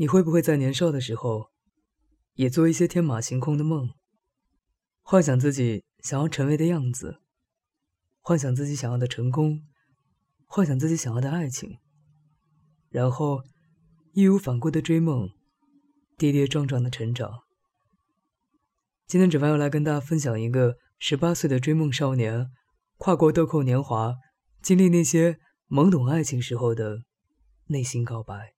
你会不会在年少的时候，也做一些天马行空的梦，幻想自己想要成为的样子，幻想自己想要的成功，幻想自己想要的爱情，然后义无反顾的追梦，跌跌撞撞的成长。今天纸凡要来跟大家分享一个十八岁的追梦少年，跨过豆蔻年华，经历那些懵懂爱情时候的内心告白。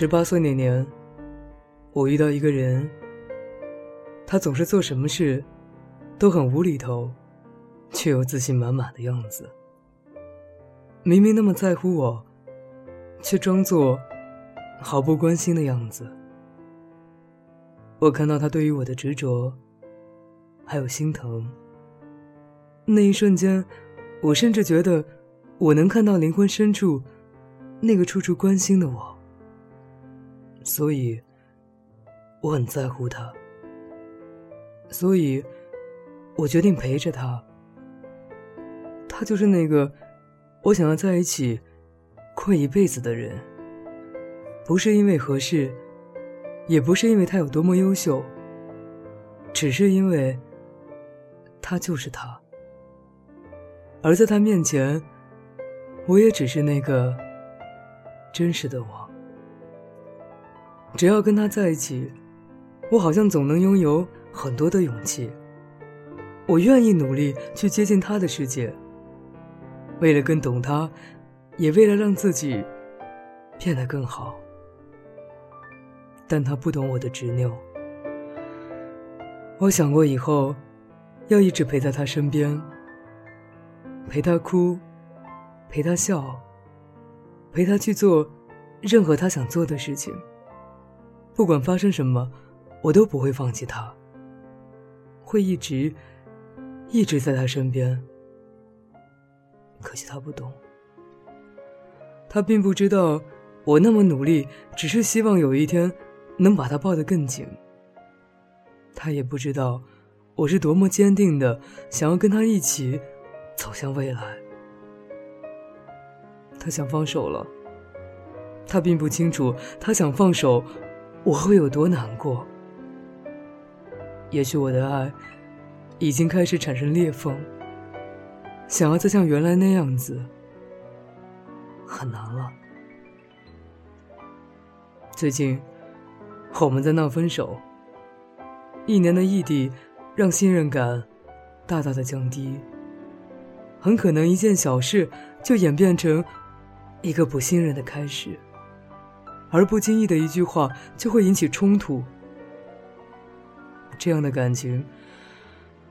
十八岁那年，我遇到一个人。他总是做什么事都很无厘头，却又自信满满的样子。明明那么在乎我，却装作毫不关心的样子。我看到他对于我的执着，还有心疼。那一瞬间，我甚至觉得我能看到灵魂深处那个处处关心的我。所以，我很在乎他。所以，我决定陪着他。他就是那个我想要在一起过一辈子的人。不是因为合适，也不是因为他有多么优秀，只是因为他就是他。而在他面前，我也只是那个真实的我。只要跟他在一起，我好像总能拥有很多的勇气。我愿意努力去接近他的世界，为了更懂他，也为了让自己变得更好。但他不懂我的执拗。我想过以后要一直陪在他身边，陪他哭，陪他笑，陪他去做任何他想做的事情。不管发生什么，我都不会放弃他。会一直，一直在他身边。可惜他不懂，他并不知道我那么努力，只是希望有一天能把他抱得更紧。他也不知道我是多么坚定的想要跟他一起走向未来。他想放手了，他并不清楚，他想放手。我会有多难过？也许我的爱已经开始产生裂缝，想要再像原来那样子很难了。最近我们在闹分手，一年的异地让信任感大大的降低，很可能一件小事就演变成一个不信任的开始。而不经意的一句话就会引起冲突，这样的感情，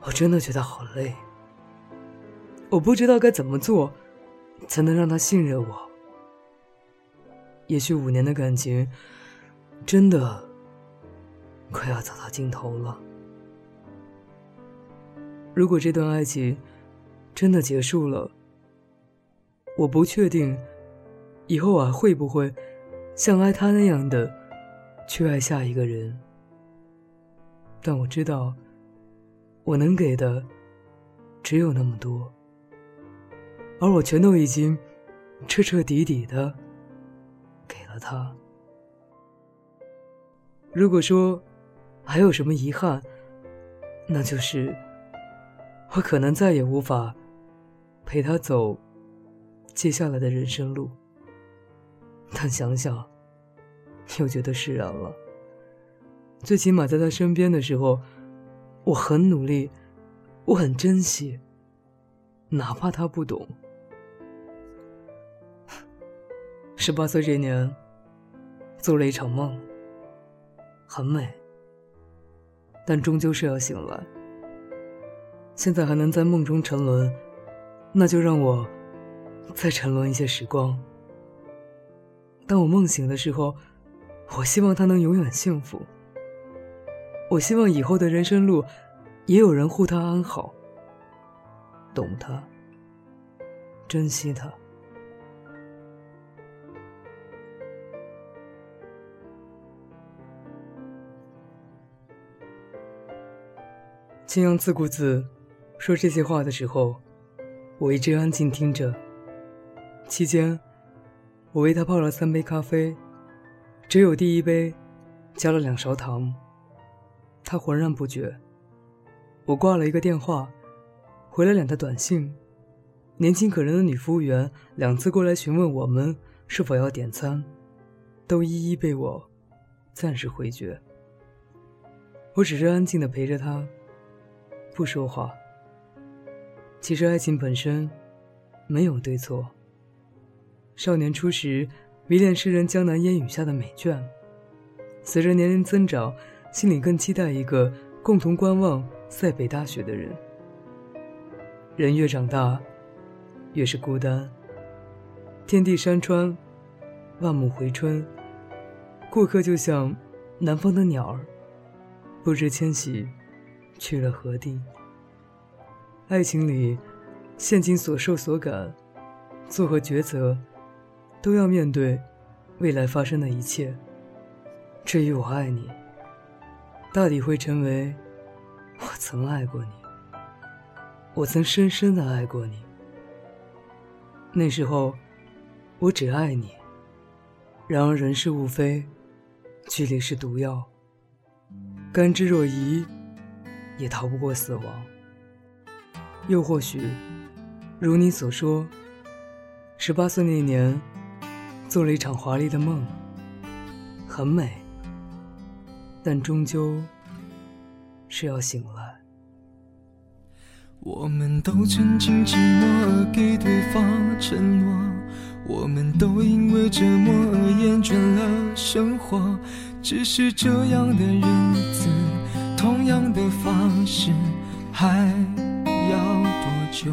我真的觉得好累。我不知道该怎么做，才能让他信任我。也许五年的感情，真的快要走到尽头了。如果这段爱情真的结束了，我不确定以后我还会不会。像爱他那样的去爱下一个人，但我知道，我能给的只有那么多，而我全都已经彻彻底底的给了他。如果说还有什么遗憾，那就是我可能再也无法陪他走接下来的人生路。但想想，又觉得释然了。最起码在他身边的时候，我很努力，我很珍惜。哪怕他不懂。十八岁这年，做了一场梦，很美，但终究是要醒来。现在还能在梦中沉沦，那就让我再沉沦一些时光。当我梦醒的时候，我希望他能永远幸福。我希望以后的人生路，也有人护他安好，懂他，珍惜他。青阳自顾自说这些话的时候，我一直安静听着。期间，我为他泡了三杯咖啡，只有第一杯加了两勺糖。他浑然不觉。我挂了一个电话，回了两条短信。年轻可人的女服务员两次过来询问我们是否要点餐，都一一被我暂时回绝。我只是安静的陪着他。不说话。其实爱情本身没有对错。少年初时迷恋诗人江南烟雨下的美眷，随着年龄增长，心里更期待一个共同观望塞北大雪的人。人越长大，越是孤单。天地山川，万木回春。过客就像南方的鸟儿，不知迁徙。去了何地？爱情里，现今所受所感，作何抉择，都要面对未来发生的一切。至于我爱你，大抵会成为我曾爱过你，我曾深深的爱过你。那时候，我只爱你。然而人事物非，距离是毒药，甘之若饴。也逃不过死亡。又或许，如你所说，十八岁那年，做了一场华丽的梦，很美，但终究是要醒来。我们都曾经寂寞而给对方承诺，我们都因为折磨而厌倦了生活，只是这样的日子。同样的方式还要多久？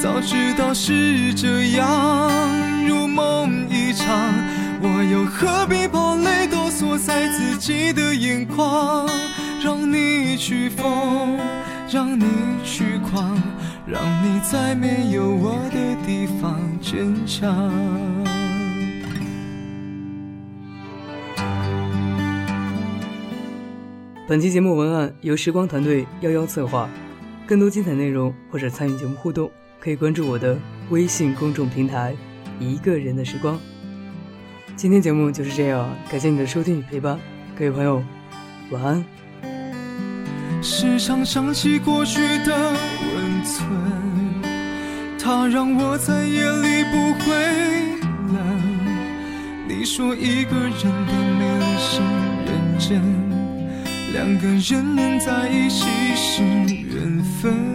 早知道是这样，如梦一场，我又何必把泪都锁在自己的眼眶？让你去疯，让你去狂，让你在没有我的地方坚强。本期节目文案由时光团队幺幺策划，更多精彩内容或者参与节目互动，可以关注我的微信公众平台“一个人的时光”。今天节目就是这样，感谢你的收听与陪伴，各位朋友，晚安。时常想起过去的温存，它让我在夜里不会冷。你说一个人的美丽是认真。两个人能在一起是缘分，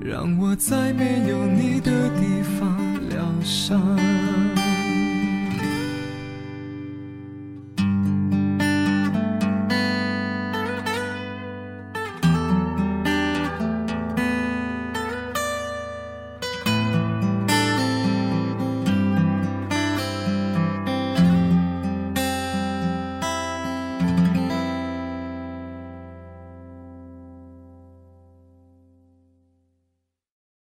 让我在没有你的地方疗伤。